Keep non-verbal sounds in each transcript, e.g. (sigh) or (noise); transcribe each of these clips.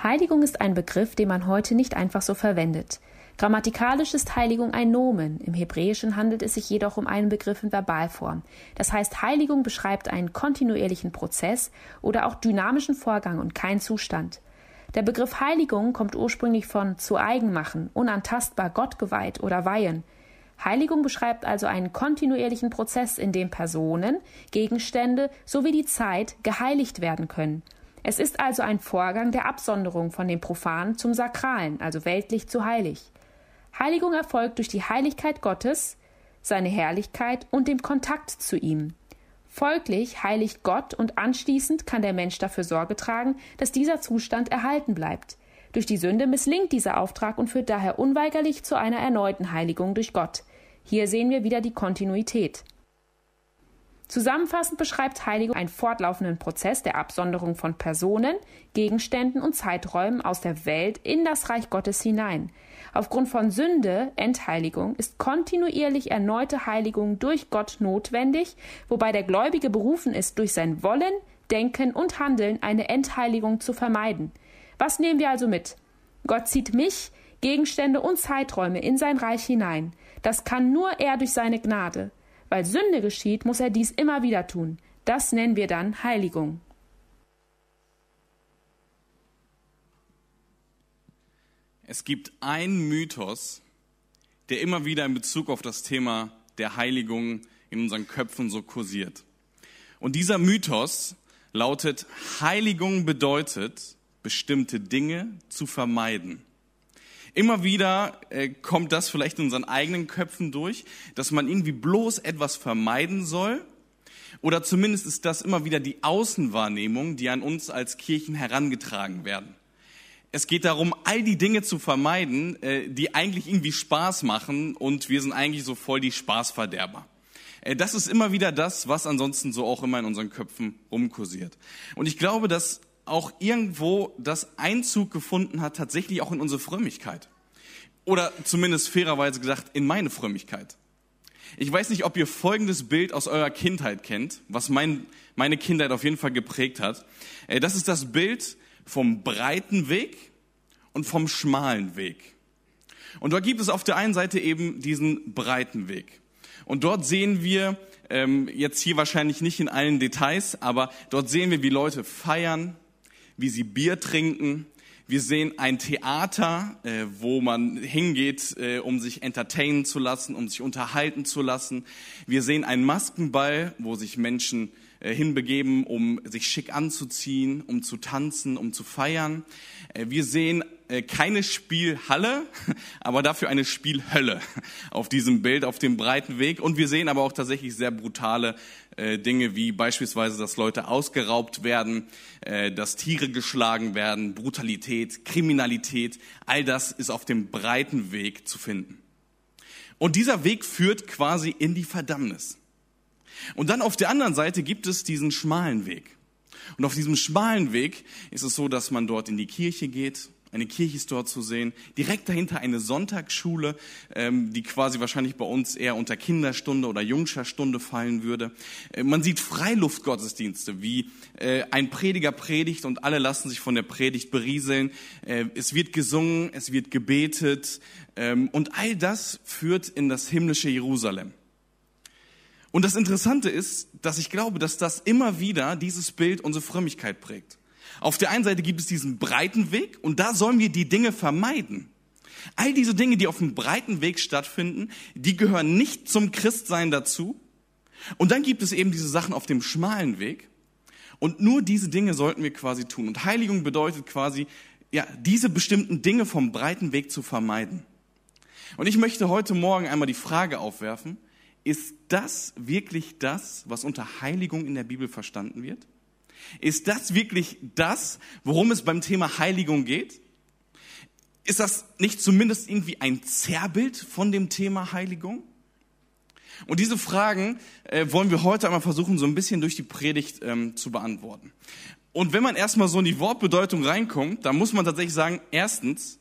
Heiligung ist ein Begriff, den man heute nicht einfach so verwendet. Grammatikalisch ist Heiligung ein Nomen. Im Hebräischen handelt es sich jedoch um einen Begriff in Verbalform. Das heißt, Heiligung beschreibt einen kontinuierlichen Prozess oder auch dynamischen Vorgang und kein Zustand. Der Begriff Heiligung kommt ursprünglich von zu eigen machen, unantastbar, gottgeweiht oder weihen. Heiligung beschreibt also einen kontinuierlichen Prozess, in dem Personen, Gegenstände sowie die Zeit geheiligt werden können. Es ist also ein Vorgang der Absonderung von dem Profanen zum Sakralen, also weltlich zu heilig. Heiligung erfolgt durch die Heiligkeit Gottes, seine Herrlichkeit und dem Kontakt zu ihm. Folglich heiligt Gott und anschließend kann der Mensch dafür Sorge tragen, dass dieser Zustand erhalten bleibt. Durch die Sünde misslingt dieser Auftrag und führt daher unweigerlich zu einer erneuten Heiligung durch Gott. Hier sehen wir wieder die Kontinuität. Zusammenfassend beschreibt Heiligung einen fortlaufenden Prozess der Absonderung von Personen, Gegenständen und Zeiträumen aus der Welt in das Reich Gottes hinein. Aufgrund von Sünde, Entheiligung, ist kontinuierlich erneute Heiligung durch Gott notwendig, wobei der Gläubige berufen ist, durch sein Wollen, Denken und Handeln eine Entheiligung zu vermeiden. Was nehmen wir also mit? Gott zieht mich, Gegenstände und Zeiträume in sein Reich hinein. Das kann nur er durch seine Gnade. Weil Sünde geschieht, muss er dies immer wieder tun. Das nennen wir dann Heiligung. Es gibt einen Mythos, der immer wieder in Bezug auf das Thema der Heiligung in unseren Köpfen so kursiert. Und dieser Mythos lautet, Heiligung bedeutet, bestimmte Dinge zu vermeiden. Immer wieder äh, kommt das vielleicht in unseren eigenen Köpfen durch, dass man irgendwie bloß etwas vermeiden soll. Oder zumindest ist das immer wieder die Außenwahrnehmung, die an uns als Kirchen herangetragen werden. Es geht darum, all die Dinge zu vermeiden, äh, die eigentlich irgendwie Spaß machen und wir sind eigentlich so voll die Spaßverderber. Äh, das ist immer wieder das, was ansonsten so auch immer in unseren Köpfen rumkursiert. Und ich glaube, dass auch irgendwo das Einzug gefunden hat, tatsächlich auch in unsere Frömmigkeit. Oder zumindest fairerweise gesagt, in meine Frömmigkeit. Ich weiß nicht, ob ihr folgendes Bild aus eurer Kindheit kennt, was mein, meine Kindheit auf jeden Fall geprägt hat. Äh, das ist das Bild vom breiten Weg und vom schmalen Weg. Und dort gibt es auf der einen Seite eben diesen breiten Weg. Und dort sehen wir, ähm, jetzt hier wahrscheinlich nicht in allen Details, aber dort sehen wir, wie Leute feiern, wie sie Bier trinken. Wir sehen ein Theater, äh, wo man hingeht, äh, um sich entertainen zu lassen, um sich unterhalten zu lassen. Wir sehen einen Maskenball, wo sich Menschen äh, hinbegeben, um sich schick anzuziehen, um zu tanzen, um zu feiern. Äh, wir sehen äh, keine Spielhalle, (laughs) aber dafür eine Spielhölle (laughs) auf diesem Bild, auf dem breiten Weg. Und wir sehen aber auch tatsächlich sehr brutale Dinge wie beispielsweise, dass Leute ausgeraubt werden, äh, dass Tiere geschlagen werden, Brutalität, Kriminalität. All das ist auf dem breiten Weg zu finden. Und dieser Weg führt quasi in die Verdammnis. Und dann auf der anderen Seite gibt es diesen schmalen Weg. Und auf diesem schmalen Weg ist es so, dass man dort in die Kirche geht, eine Kirche ist dort zu sehen. Direkt dahinter eine Sonntagsschule, ähm, die quasi wahrscheinlich bei uns eher unter Kinderstunde oder Jungscher-Stunde fallen würde. Äh, man sieht Freiluftgottesdienste, wie äh, ein Prediger predigt und alle lassen sich von der Predigt berieseln. Äh, es wird gesungen, es wird gebetet ähm, und all das führt in das himmlische Jerusalem. Und das Interessante ist, dass ich glaube, dass das immer wieder dieses Bild unsere Frömmigkeit prägt. Auf der einen Seite gibt es diesen breiten Weg und da sollen wir die Dinge vermeiden. All diese Dinge, die auf dem breiten Weg stattfinden, die gehören nicht zum Christsein dazu. Und dann gibt es eben diese Sachen auf dem schmalen Weg. Und nur diese Dinge sollten wir quasi tun. Und Heiligung bedeutet quasi, ja, diese bestimmten Dinge vom breiten Weg zu vermeiden. Und ich möchte heute Morgen einmal die Frage aufwerfen, ist das wirklich das, was unter Heiligung in der Bibel verstanden wird? Ist das wirklich das, worum es beim Thema Heiligung geht? Ist das nicht zumindest irgendwie ein Zerrbild von dem Thema Heiligung? Und diese Fragen äh, wollen wir heute einmal versuchen, so ein bisschen durch die Predigt ähm, zu beantworten. Und wenn man erstmal so in die Wortbedeutung reinkommt, dann muss man tatsächlich sagen, erstens,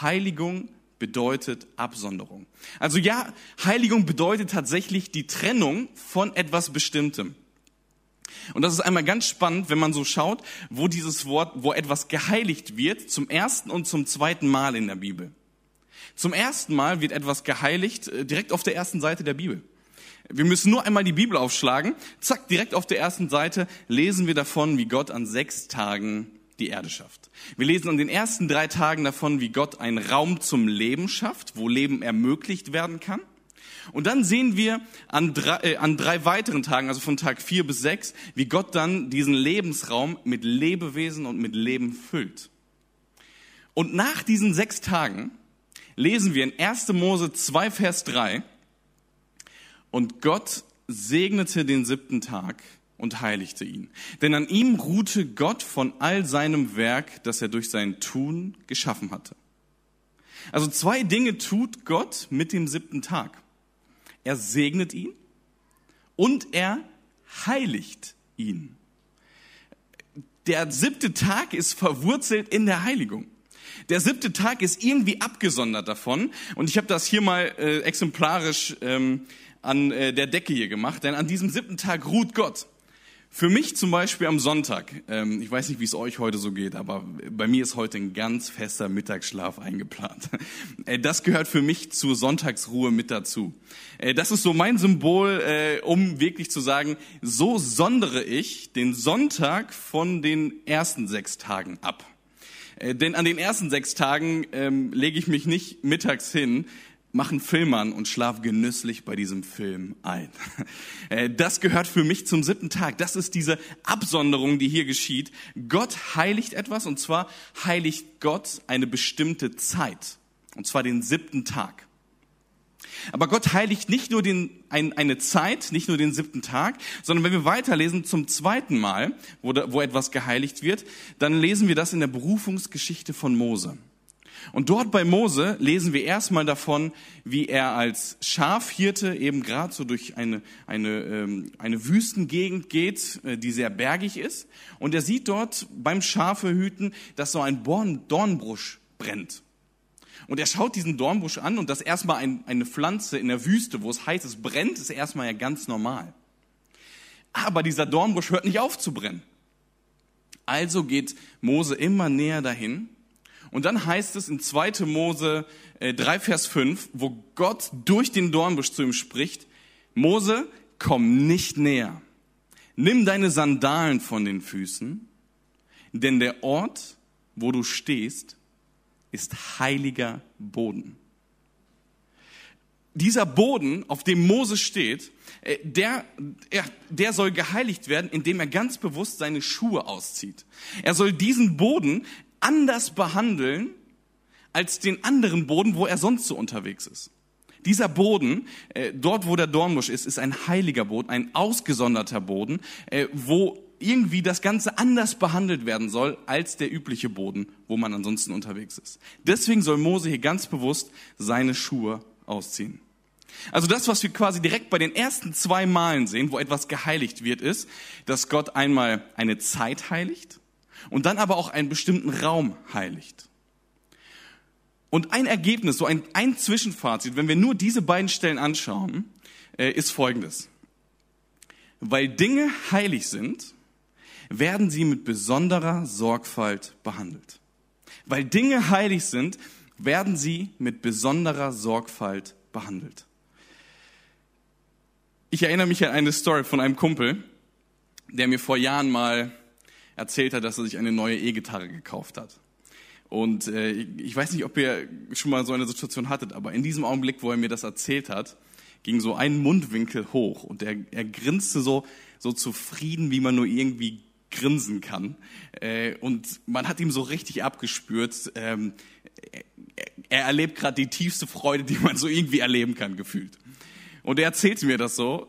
Heiligung bedeutet Absonderung. Also ja, Heiligung bedeutet tatsächlich die Trennung von etwas Bestimmtem. Und das ist einmal ganz spannend, wenn man so schaut, wo dieses Wort, wo etwas geheiligt wird, zum ersten und zum zweiten Mal in der Bibel. Zum ersten Mal wird etwas geheiligt äh, direkt auf der ersten Seite der Bibel. Wir müssen nur einmal die Bibel aufschlagen. Zack, direkt auf der ersten Seite lesen wir davon, wie Gott an sechs Tagen die Erde schafft. Wir lesen an den ersten drei Tagen davon, wie Gott einen Raum zum Leben schafft, wo Leben ermöglicht werden kann. Und dann sehen wir an drei, äh, an drei weiteren Tagen, also von Tag vier bis sechs, wie Gott dann diesen Lebensraum mit Lebewesen und mit Leben füllt. Und nach diesen sechs Tagen lesen wir in 1. Mose 2, Vers 3, und Gott segnete den siebten Tag und heiligte ihn. Denn an ihm ruhte Gott von all seinem Werk, das er durch sein Tun geschaffen hatte. Also zwei Dinge tut Gott mit dem siebten Tag. Er segnet ihn und er heiligt ihn. Der siebte Tag ist verwurzelt in der Heiligung. Der siebte Tag ist irgendwie abgesondert davon. Und ich habe das hier mal äh, exemplarisch ähm, an äh, der Decke hier gemacht, denn an diesem siebten Tag ruht Gott. Für mich zum Beispiel am Sonntag, ähm, ich weiß nicht, wie es euch heute so geht, aber bei mir ist heute ein ganz fester Mittagsschlaf eingeplant. (laughs) Äh, das gehört für mich zur Sonntagsruhe mit dazu. Äh, das ist so mein Symbol, äh, um wirklich zu sagen, so sondere ich den Sonntag von den ersten sechs Tagen ab. Äh, denn an den ersten sechs Tagen ähm, lege ich mich nicht mittags hin, mache einen Film an und schlaf genüsslich bei diesem Film ein. (laughs) Äh, das gehört für mich zum siebten Tag. Das ist diese Absonderung, die hier geschieht. Gott heiligt etwas und zwar heiligt Gott eine bestimmte Zeit. Und zwar den siebten Tag. Aber Gott heiligt nicht nur den, ein, eine Zeit, nicht nur den siebten Tag, sondern wenn wir weiterlesen zum zweiten Mal, wo, wo etwas geheiligt wird, dann lesen wir das in der Berufungsgeschichte von Mose. Und dort bei Mose lesen wir erstmal davon, wie er als Schafhirte eben gerade so durch eine, eine, ähm, eine Wüstengegend geht, äh, die sehr bergig ist. Und er sieht dort beim Schafehüten, dass so ein Dornbusch brennt. Und er schaut diesen Dornbusch an und das erstmal ein, eine Pflanze in der Wüste, wo es heißt, es brennt, ist erstmal ja ganz normal. Aber dieser Dornbusch hört nicht auf zu brennen. Also geht Mose immer näher dahin. Und dann heißt es in 2. Mose 3, äh, Vers 5, wo Gott durch den Dornbusch zu ihm spricht, Mose, komm nicht näher. Nimm deine Sandalen von den Füßen, denn der Ort, wo du stehst, ist heiliger Boden. Dieser Boden, auf dem Mose steht, äh, der, der soll geheiligt werden, indem er ganz bewusst seine Schuhe auszieht. Er soll diesen Boden anders behandeln als den anderen Boden, wo er sonst so unterwegs ist. Dieser Boden, äh, dort wo der Dornbusch ist, ist ein heiliger Boden, ein ausgesonderter Boden, äh, wo irgendwie das Ganze anders behandelt werden soll als der übliche Boden, wo man ansonsten unterwegs ist. Deswegen soll Mose hier ganz bewusst seine Schuhe ausziehen. Also das, was wir quasi direkt bei den ersten zwei Malen sehen, wo etwas geheiligt wird, ist, dass Gott einmal eine Zeit heiligt und dann aber auch einen bestimmten Raum heiligt. Und ein Ergebnis, so ein, ein Zwischenfazit, wenn wir nur diese beiden Stellen anschauen, äh, ist folgendes. Weil Dinge heilig sind, werden sie mit besonderer Sorgfalt behandelt. Weil Dinge heilig sind, werden sie mit besonderer Sorgfalt behandelt. Ich erinnere mich an eine Story von einem Kumpel, der mir vor Jahren mal erzählt hat, dass er sich eine neue E-Gitarre gekauft hat. Und äh, ich weiß nicht, ob ihr schon mal so eine Situation hattet, aber in diesem Augenblick, wo er mir das erzählt hat, ging so ein Mundwinkel hoch und er, er grinste so, so zufrieden, wie man nur irgendwie grinsen kann. Äh, und man hat ihm so richtig abgespürt, ähm, er erlebt gerade die tiefste Freude, die man so irgendwie erleben kann, gefühlt. Und er erzählte mir das so.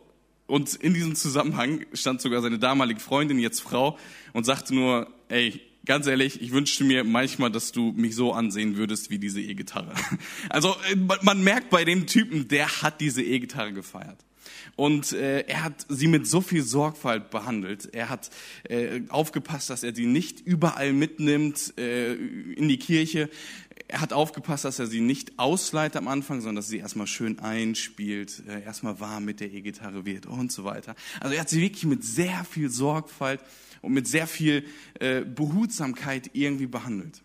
Und in diesem Zusammenhang stand sogar seine damalige Freundin, jetzt Frau, und sagte nur, ey, ganz ehrlich, ich wünschte mir manchmal, dass du mich so ansehen würdest wie diese E-Gitarre. (laughs) Also äh, man merkt bei dem Typen, der hat diese E-Gitarre gefeiert. Und äh, er hat sie mit so viel Sorgfalt behandelt. Er hat äh, aufgepasst, dass er sie nicht überall mitnimmt äh, in die Kirche. Er hat aufgepasst, dass er sie nicht ausleitet am Anfang, sondern dass sie erstmal schön einspielt, äh, erstmal warm mit der E-Gitarre wird und so weiter. Also er hat sie wirklich mit sehr viel Sorgfalt und mit sehr viel äh, Behutsamkeit irgendwie behandelt.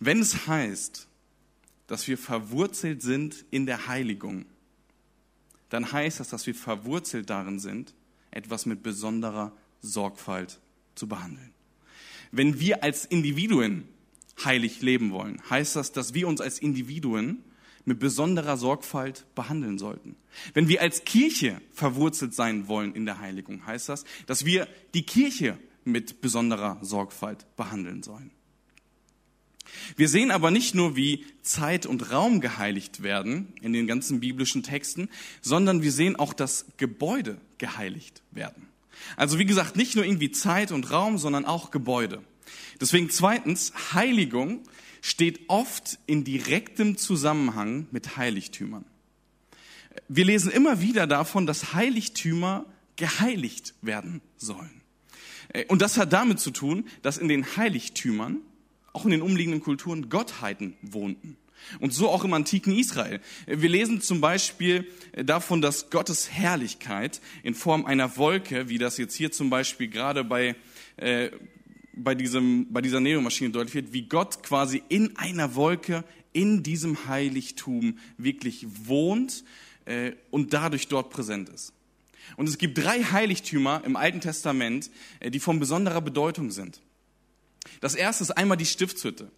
Wenn es heißt, dass wir verwurzelt sind in der Heiligung, dann heißt das, dass wir verwurzelt darin sind, etwas mit besonderer Sorgfalt zu behandeln. Wenn wir als Individuen heilig leben wollen, heißt das, dass wir uns als Individuen mit besonderer Sorgfalt behandeln sollten. Wenn wir als Kirche verwurzelt sein wollen in der Heiligung, heißt das, dass wir die Kirche mit besonderer Sorgfalt behandeln sollen. Wir sehen aber nicht nur, wie Zeit und Raum geheiligt werden in den ganzen biblischen Texten, sondern wir sehen auch, dass Gebäude geheiligt werden. Also wie gesagt, nicht nur irgendwie Zeit und Raum, sondern auch Gebäude. Deswegen zweitens, Heiligung steht oft in direktem Zusammenhang mit Heiligtümern. Wir lesen immer wieder davon, dass Heiligtümer geheiligt werden sollen. Und das hat damit zu tun, dass in den Heiligtümern, auch in den umliegenden Kulturen, Gottheiten wohnten. Und so auch im antiken Israel. Wir lesen zum Beispiel davon, dass Gottes Herrlichkeit in Form einer Wolke, wie das jetzt hier zum Beispiel gerade bei, äh, bei, diesem, bei dieser Neomaschine deutlich wird, wie Gott quasi in einer Wolke in diesem Heiligtum wirklich wohnt äh, und dadurch dort präsent ist. Und es gibt drei Heiligtümer im Alten Testament, äh, die von besonderer Bedeutung sind. Das erste ist einmal die Stiftshütte.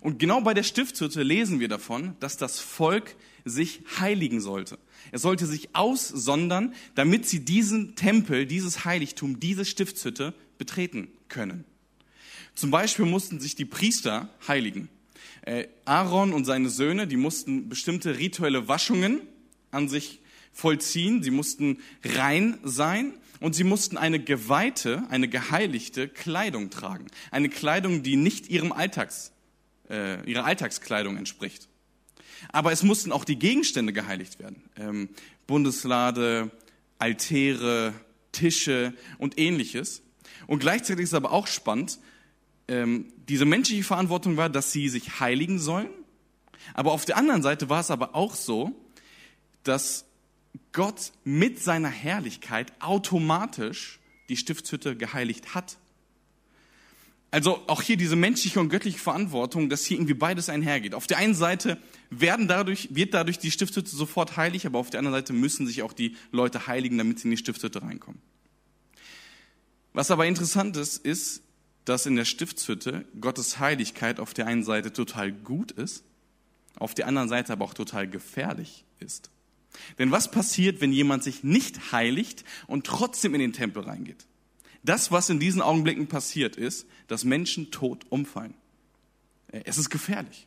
Und genau bei der Stiftshütte lesen wir davon, dass das Volk sich heiligen sollte. Es sollte sich aussondern, damit sie diesen Tempel, dieses Heiligtum, diese Stiftshütte betreten können. Zum Beispiel mussten sich die Priester heiligen. Äh, Aaron und seine Söhne, die mussten bestimmte rituelle Waschungen an sich vollziehen. Sie mussten rein sein und sie mussten eine geweihte, eine geheiligte Kleidung tragen. Eine Kleidung, die nicht ihrem Alltags, äh, ihrer Alltagskleidung entspricht. Aber es mussten auch die Gegenstände geheiligt werden. Ähm, Bundeslade, Altäre, Tische und ähnliches. Und gleichzeitig ist es aber auch spannend, ähm, diese menschliche Verantwortung war, dass sie sich heiligen sollen. Aber auf der anderen Seite war es aber auch so, dass Gott mit seiner Herrlichkeit automatisch die Stiftshütte geheiligt hat. Also auch hier diese menschliche und göttliche Verantwortung, dass hier irgendwie beides einhergeht. Auf der einen Seite werden dadurch, wird dadurch die Stiftshütte sofort heilig, aber auf der anderen Seite müssen sich auch die Leute heiligen, damit sie in die Stiftshütte reinkommen. Was aber interessant ist, ist, dass in der Stiftshütte Gottes Heiligkeit auf der einen Seite total gut ist, auf der anderen Seite aber auch total gefährlich ist. Denn was passiert, wenn jemand sich nicht heiligt und trotzdem in den Tempel reingeht? Das, was in diesen Augenblicken passiert, ist, dass Menschen tot umfallen. Es ist gefährlich.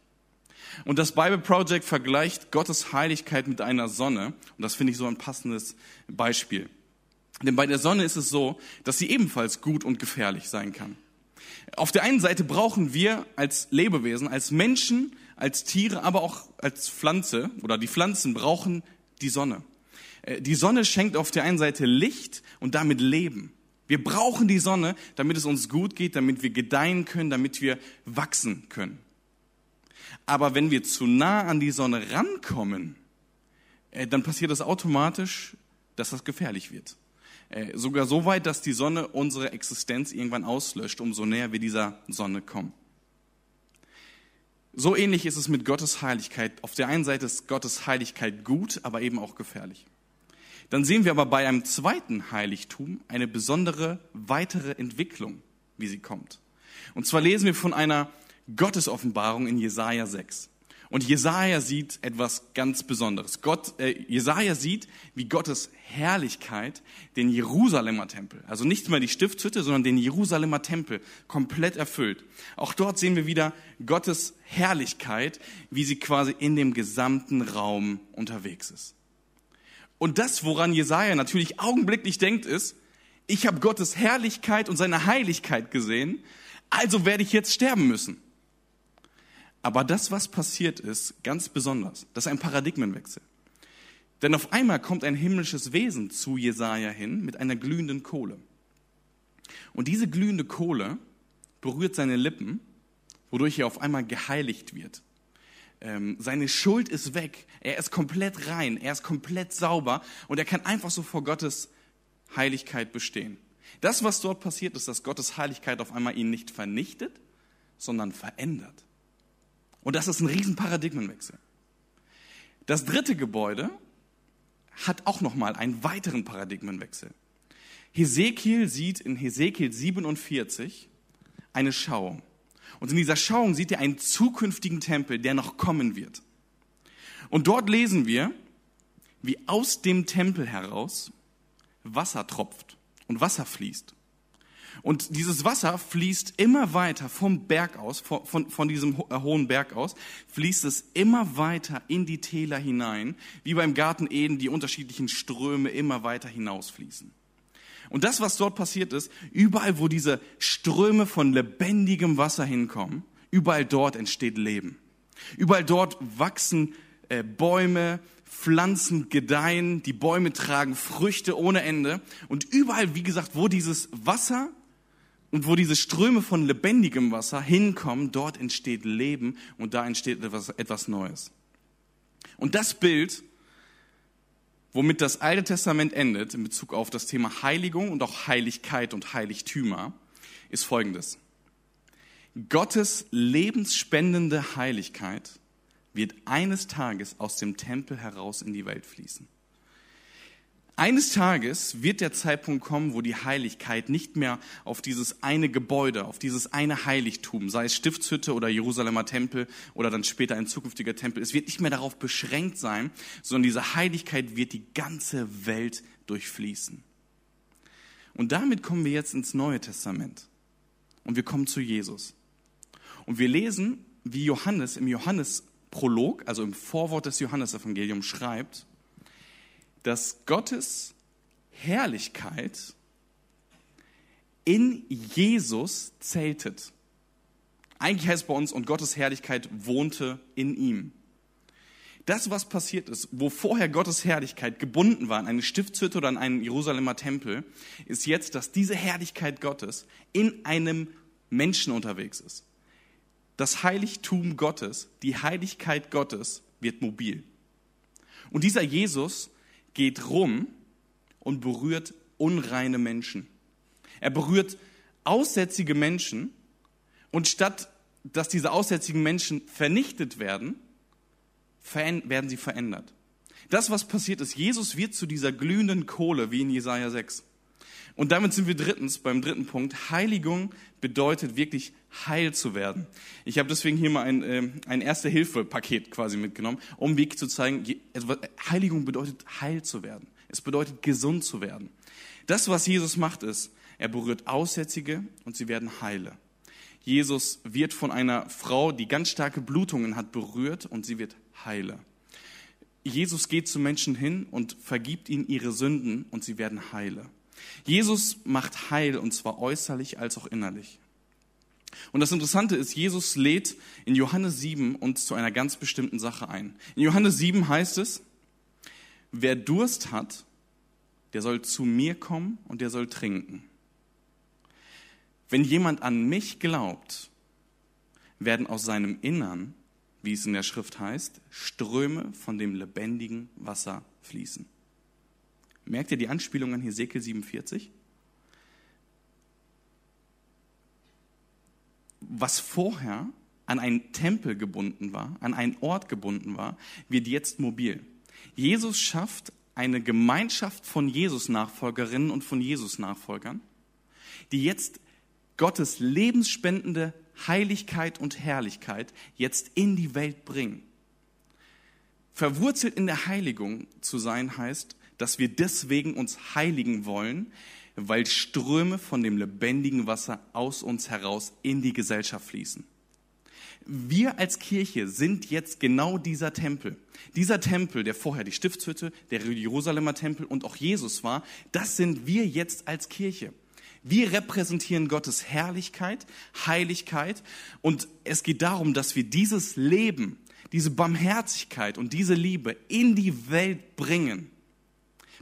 Und das Bible Project vergleicht Gottes Heiligkeit mit einer Sonne. Und das finde ich so ein passendes Beispiel. Denn bei der Sonne ist es so, dass sie ebenfalls gut und gefährlich sein kann. Auf der einen Seite brauchen wir als Lebewesen, als Menschen, als Tiere, aber auch als Pflanze oder die Pflanzen brauchen die Sonne. Äh, die Sonne schenkt auf der einen Seite Licht und damit Leben. Wir brauchen die Sonne, damit es uns gut geht, damit wir gedeihen können, damit wir wachsen können. Aber wenn wir zu nah an die Sonne rankommen, äh, dann passiert es das automatisch, dass das gefährlich wird. Äh, sogar so weit, dass die Sonne unsere Existenz irgendwann auslöscht, umso näher wir dieser Sonne kommen. So ähnlich ist es mit Gottes Heiligkeit. Auf der einen Seite ist Gottes Heiligkeit gut, aber eben auch gefährlich. Dann sehen wir aber bei einem zweiten Heiligtum eine besondere weitere Entwicklung, wie sie kommt. Und zwar lesen wir von einer Gottesoffenbarung in Jesaja 6. Und Jesaja sieht etwas ganz Besonderes. Gott, äh, Jesaja sieht, wie Gottes Herrlichkeit den Jerusalemer Tempel, also nicht mehr die Stiftshütte, sondern den Jerusalemer Tempel komplett erfüllt. Auch dort sehen wir wieder Gottes Herrlichkeit, wie sie quasi in dem gesamten Raum unterwegs ist. Und das, woran Jesaja natürlich augenblicklich denkt, ist, ich habe Gottes Herrlichkeit und seine Heiligkeit gesehen, also werde ich jetzt sterben müssen. Aber das, was passiert ist, ganz besonders. Das ist ein Paradigmenwechsel. Denn auf einmal kommt ein himmlisches Wesen zu Jesaja hin mit einer glühenden Kohle. Und diese glühende Kohle berührt seine Lippen wodurch er auf einmal geheiligt wird. Ähm, seine Schuld ist weg, er ist komplett rein, er ist komplett sauber und er kann einfach so vor Gottes Heiligkeit bestehen. Das, was dort passiert, ist, dass Gottes Heiligkeit auf einmal ihn nicht vernichtet, sondern verändert. Und das ist ein riesen Paradigmenwechsel. Das dritte Gebäude hat auch noch mal einen weiteren Paradigmenwechsel. Hesekiel sieht in Hesekiel 47 eine Schauung. Und in dieser Schauung sieht er einen zukünftigen Tempel, der noch kommen wird. Und dort lesen wir, wie aus dem Tempel heraus Wasser tropft und Wasser fließt. Und dieses Wasser fließt immer weiter vom Berg aus, von, von, von, diesem äh, hohen Berg aus, fließt es immer weiter in die Täler hinein, wie beim Garten Eden die unterschiedlichen Ströme immer weiter hinausfließen. Und das, was dort passiert ist, überall, wo diese Ströme von lebendigem Wasser hinkommen, überall dort entsteht Leben. Überall dort wachsen äh, Bäume, Pflanzen gedeihen, die Bäume tragen Früchte ohne Ende. Und überall, wie gesagt, wo dieses Wasser und wo diese Ströme von lebendigem Wasser hinkommen, dort entsteht Leben und da entsteht etwas, etwas Neues. Und das Bild womit das Alte Testament endet in Bezug auf das Thema Heiligung und auch Heiligkeit und Heiligtümer, ist folgendes. Gottes lebensspendende Heiligkeit wird eines Tages aus dem Tempel heraus in die Welt fließen. Eines Tages wird der Zeitpunkt kommen, wo die Heiligkeit nicht mehr auf dieses eine Gebäude, auf dieses eine Heiligtum, sei es Stiftshütte oder Jerusalemer Tempel oder dann später ein zukünftiger Tempel, es wird nicht mehr darauf beschränkt sein, sondern diese Heiligkeit wird die ganze Welt durchfließen. Und damit kommen wir jetzt ins Neue Testament. Und wir kommen zu Jesus. Und wir lesen, wie Johannes im Johannesprolog, also im Vorwort des Johannesevangeliums schreibt, dass Gottes Herrlichkeit in Jesus zeltet. Eigentlich heißt es bei uns, und Gottes Herrlichkeit wohnte in ihm. Das, was passiert ist, wo vorher Gottes Herrlichkeit gebunden war an eine Stiftshütte oder an einen Jerusalemer Tempel, ist jetzt, dass diese Herrlichkeit Gottes in einem Menschen unterwegs ist. Das Heiligtum Gottes, die Heiligkeit Gottes wird mobil. Und dieser Jesus geht rum und berührt unreine Menschen. Er berührt aussätzige Menschen und statt dass diese aussätzigen Menschen vernichtet werden, werden sie verändert. Das, was passiert ist, Jesus wird zu dieser glühenden Kohle, wie in Jesaja 6. Und damit sind wir drittens beim dritten Punkt. Heiligung bedeutet wirklich heil zu werden. Ich habe deswegen hier mal ein, äh, ein Erste-Hilfe-Paket quasi mitgenommen, um wirklich zu zeigen, Heiligung bedeutet heil zu werden. Es bedeutet gesund zu werden. Das, was Jesus macht, ist, er berührt Aussätzige und sie werden heile. Jesus wird von einer Frau, die ganz starke Blutungen hat, berührt und sie wird heile. Jesus geht zu Menschen hin und vergibt ihnen ihre Sünden und sie werden heile. Jesus macht Heil und zwar äußerlich als auch innerlich. Und das Interessante ist, Jesus lädt in Johannes 7 uns zu einer ganz bestimmten Sache ein. In Johannes 7 heißt es, wer Durst hat, der soll zu mir kommen und der soll trinken. Wenn jemand an mich glaubt, werden aus seinem Innern, wie es in der Schrift heißt, Ströme von dem lebendigen Wasser fließen. Merkt ihr die Anspielung an Hesekiel 47? Was vorher an einen Tempel gebunden war, an einen Ort gebunden war, wird jetzt mobil. Jesus schafft eine Gemeinschaft von Jesus-Nachfolgerinnen und von Jesus-Nachfolgern, die jetzt Gottes lebensspendende Heiligkeit und Herrlichkeit jetzt in die Welt bringen. Verwurzelt in der Heiligung zu sein heißt, dass wir deswegen uns heiligen wollen, weil Ströme von dem lebendigen Wasser aus uns heraus in die Gesellschaft fließen. Wir als Kirche sind jetzt genau dieser Tempel. Dieser Tempel, der vorher die Stiftshütte, der Jerusalemer Tempel und auch Jesus war, das sind wir jetzt als Kirche. Wir repräsentieren Gottes Herrlichkeit, Heiligkeit und es geht darum, dass wir dieses Leben, diese Barmherzigkeit und diese Liebe in die Welt bringen.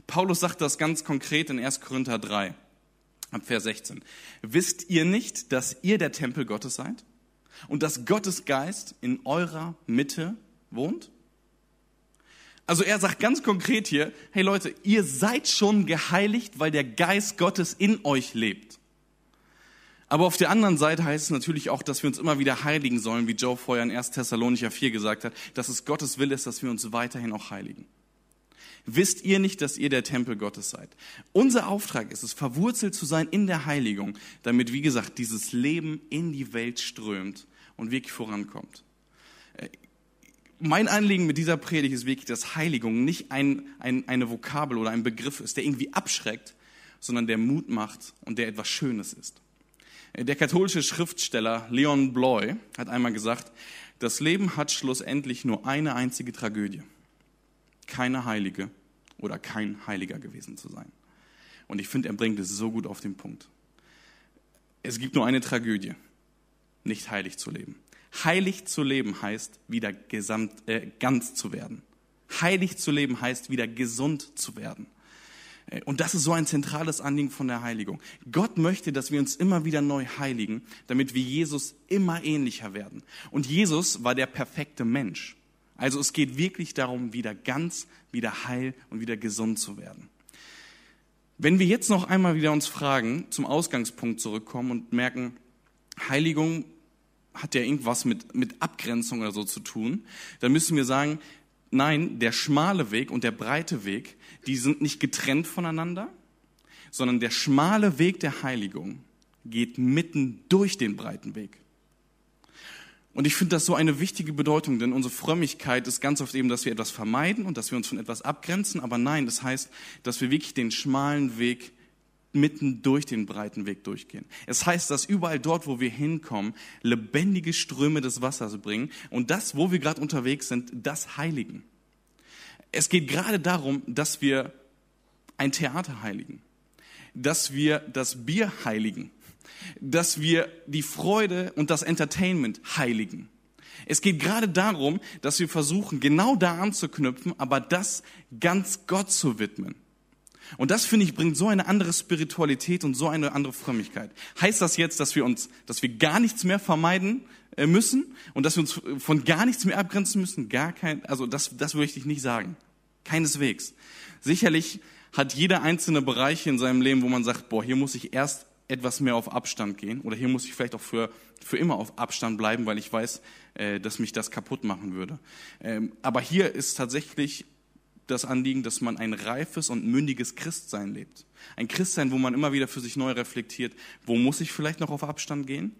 Paulus sagt das ganz konkret in 1. Korinther 3, ab Vers 16. Wisst ihr nicht, dass ihr der Tempel Gottes seid? und dass Gottes Geist in eurer Mitte wohnt? Also er sagt ganz konkret hier, hey Leute, ihr seid schon geheiligt, weil der Geist Gottes in euch lebt. Aber auf der anderen Seite heißt es natürlich auch, dass wir uns immer wieder heiligen sollen, wie Joe vorher in 1. Thessalonicher 4 gesagt hat, dass es Gottes Wille ist, dass wir uns weiterhin auch heiligen. Wisst ihr nicht, dass ihr der Tempel Gottes seid? Unser Auftrag ist es, verwurzelt zu sein in der Heiligung, damit, wie gesagt, dieses Leben in die Welt strömt und wirklich vorankommt. Äh, mein Anliegen mit dieser Predigt ist wirklich, dass Heiligung nicht ein, ein, eine Vokabel oder ein Begriff ist, der irgendwie abschreckt, sondern der Mut macht und der etwas Schönes ist. Äh, der katholische Schriftsteller Leon Bloy hat einmal gesagt, das Leben hat schlussendlich nur eine einzige Tragödie keine Heilige oder kein Heiliger gewesen zu sein. Und ich finde, er bringt es so gut auf den Punkt. Es gibt nur eine Tragödie, nicht heilig zu leben. Heilig zu leben heißt, wieder gesamt, äh, ganz zu werden. Heilig zu leben heißt, wieder gesund zu werden. Äh, und das ist so ein zentrales Anliegen von der Heiligung. Gott möchte, dass wir uns immer wieder neu heiligen, damit wir Jesus immer ähnlicher werden. Und Jesus war der perfekte Mensch. Also es geht wirklich darum, wieder ganz, wieder heil und wieder gesund zu werden. Wenn wir jetzt noch einmal wieder uns fragen, zum Ausgangspunkt zurückkommen und merken, Heiligung hat ja irgendwas mit, mit Abgrenzung oder so zu tun, dann müssen wir sagen, nein, der schmale Weg und der breite Weg, die sind nicht getrennt voneinander, sondern der schmale Weg der Heiligung geht mitten durch den breiten Weg. Und ich finde das so eine wichtige Bedeutung, denn unsere Frömmigkeit ist ganz oft eben, dass wir etwas vermeiden und dass wir uns von etwas abgrenzen. Aber nein, das heißt, dass wir wirklich den schmalen Weg mitten durch den breiten Weg durchgehen. Es heißt, dass überall dort, wo wir hinkommen, lebendige Ströme des Wassers bringen und das, wo wir gerade unterwegs sind, das heiligen. Es geht gerade darum, dass wir ein Theater heiligen, dass wir das Bier heiligen, dass wir die Freude und das Entertainment heiligen. Es geht gerade darum, dass wir versuchen, genau da anzuknüpfen, aber das ganz Gott zu widmen. Und das finde ich bringt so eine andere Spiritualität und so eine andere Frömmigkeit. Heißt das jetzt, dass wir uns, dass wir gar nichts mehr vermeiden äh, müssen und dass wir uns von gar nichts mehr abgrenzen müssen? Gar kein, also das, das würde ich nicht sagen. Keineswegs. Sicherlich hat jeder einzelne Bereich in seinem Leben, wo man sagt, boah, hier muss ich erst etwas mehr auf Abstand gehen oder hier muss ich vielleicht auch für, für immer auf Abstand bleiben, weil ich weiß, äh, dass mich das kaputt machen würde. Ähm, aber hier ist tatsächlich das Anliegen, dass man ein reifes und mündiges Christsein lebt. Ein Christsein, wo man immer wieder für sich neu reflektiert, wo muss ich vielleicht noch auf Abstand gehen,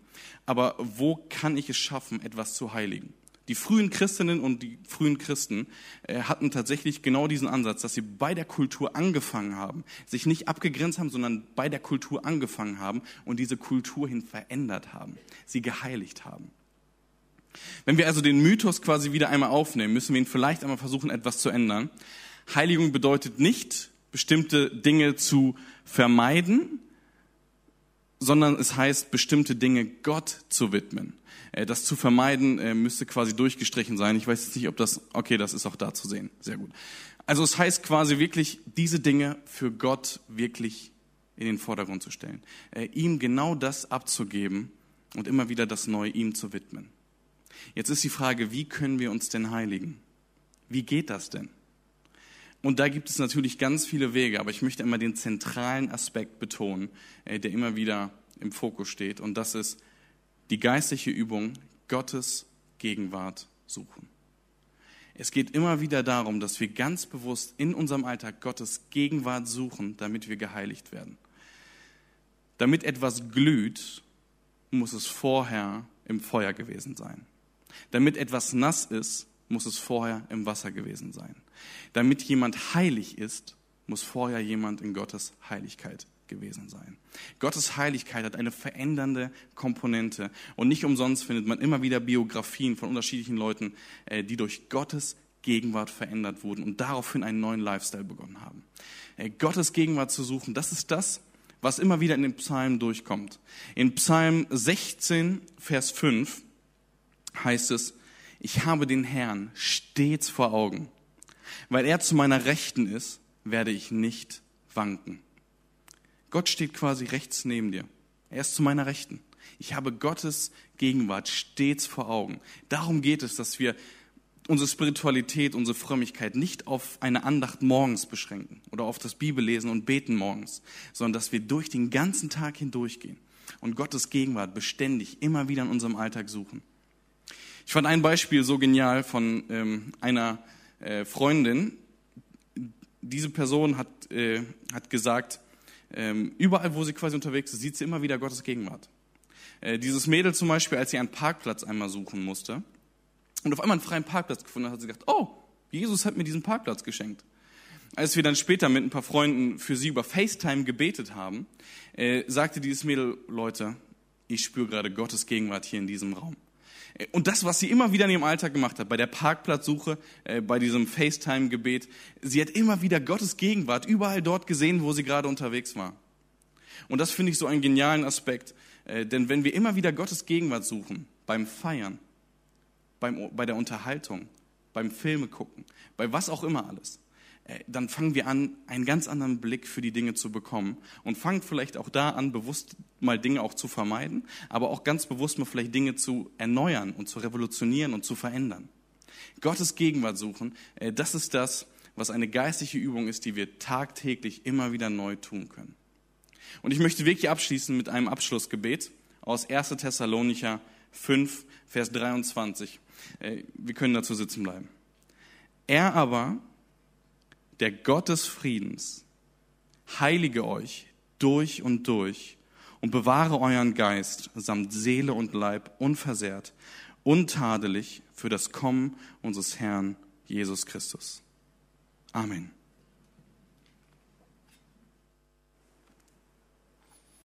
aber wo kann ich es schaffen, etwas zu heiligen. Die frühen Christinnen und die frühen Christen äh, hatten tatsächlich genau diesen Ansatz, dass sie bei der Kultur angefangen haben, sich nicht abgegrenzt haben, sondern bei der Kultur angefangen haben und diese Kultur hin verändert haben, sie geheiligt haben. Wenn wir also den Mythos quasi wieder einmal aufnehmen, müssen wir ihn vielleicht einmal versuchen, etwas zu ändern. Heiligung bedeutet nicht, bestimmte Dinge zu vermeiden, sondern es heißt, bestimmte Dinge Gott zu widmen. Äh, das zu vermeiden äh, müsste quasi durchgestrichen sein. Ich weiß jetzt nicht, ob das, okay, das ist auch da zu sehen. Sehr gut. Also es heißt quasi wirklich, diese Dinge für Gott wirklich in den Vordergrund zu stellen. Äh, ihm genau das abzugeben und immer wieder das Neue ihm zu widmen. Jetzt ist die Frage, wie können wir uns denn heiligen? Wie geht das denn? Und da gibt es natürlich ganz viele Wege, aber ich möchte immer den zentralen Aspekt betonen, der immer wieder im Fokus steht. Und das ist die geistliche Übung Gottes Gegenwart suchen. Es geht immer wieder darum, dass wir ganz bewusst in unserem Alltag Gottes Gegenwart suchen, damit wir geheiligt werden. Damit etwas glüht, muss es vorher im Feuer gewesen sein. Damit etwas nass ist, muss es vorher im Wasser gewesen sein. Damit jemand heilig ist, muss vorher jemand in Gottes Heiligkeit gewesen sein. Gottes Heiligkeit hat eine verändernde Komponente. Und nicht umsonst findet man immer wieder Biografien von unterschiedlichen Leuten, äh, die durch Gottes Gegenwart verändert wurden und daraufhin einen neuen Lifestyle begonnen haben. Äh, Gottes Gegenwart zu suchen, das ist das, was immer wieder in den Psalmen durchkommt. In Psalm 16, Vers 5 heißt es, ich habe den Herrn stets vor Augen. Weil er zu meiner Rechten ist, werde ich nicht wanken. Gott steht quasi rechts neben dir. Er ist zu meiner Rechten. Ich habe Gottes Gegenwart stets vor Augen. Darum geht es, dass wir unsere Spiritualität, unsere Frömmigkeit nicht auf eine Andacht morgens beschränken oder auf das Bibellesen und Beten morgens, sondern dass wir durch den ganzen Tag hindurchgehen und Gottes Gegenwart beständig immer wieder in unserem Alltag suchen. Ich fand ein Beispiel so genial von ähm, einer äh, Freundin. Diese Person hat, äh, hat gesagt, überall, wo sie quasi unterwegs ist, sieht sie immer wieder Gottes Gegenwart. Äh, dieses Mädel zum Beispiel, als sie einen Parkplatz einmal suchen musste, und auf einmal einen freien Parkplatz gefunden hat, hat sie gedacht, oh, Jesus hat mir diesen Parkplatz geschenkt. Als wir dann später mit ein paar Freunden für sie über FaceTime gebetet haben, äh, sagte dieses Mädel, Leute, ich spüre gerade Gottes Gegenwart hier in diesem Raum. Und das, was sie immer wieder in ihrem Alltag gemacht hat, bei der Parkplatzsuche, äh, bei diesem FaceTime-Gebet, sie hat immer wieder Gottes Gegenwart überall dort gesehen, wo sie gerade unterwegs war. Und das finde ich so einen genialen Aspekt, äh, denn wenn wir immer wieder Gottes Gegenwart suchen, beim Feiern, beim, bei der Unterhaltung, beim Filme gucken, bei was auch immer alles, dann fangen wir an, einen ganz anderen Blick für die Dinge zu bekommen und fangen vielleicht auch da an, bewusst mal Dinge auch zu vermeiden, aber auch ganz bewusst mal vielleicht Dinge zu erneuern und zu revolutionieren und zu verändern. Gottes Gegenwart suchen, äh, das ist das, was eine geistliche Übung ist, die wir tagtäglich immer wieder neu tun können. Und ich möchte wirklich abschließen mit einem Abschlussgebet aus 1. Thessalonicher 5, Vers 23. Äh, wir können dazu sitzen bleiben. Er aber, der Gott des Friedens, heilige euch durch und durch und bewahre euren Geist samt Seele und Leib unversehrt, untadelig für das Kommen unseres Herrn Jesus Christus. Amen.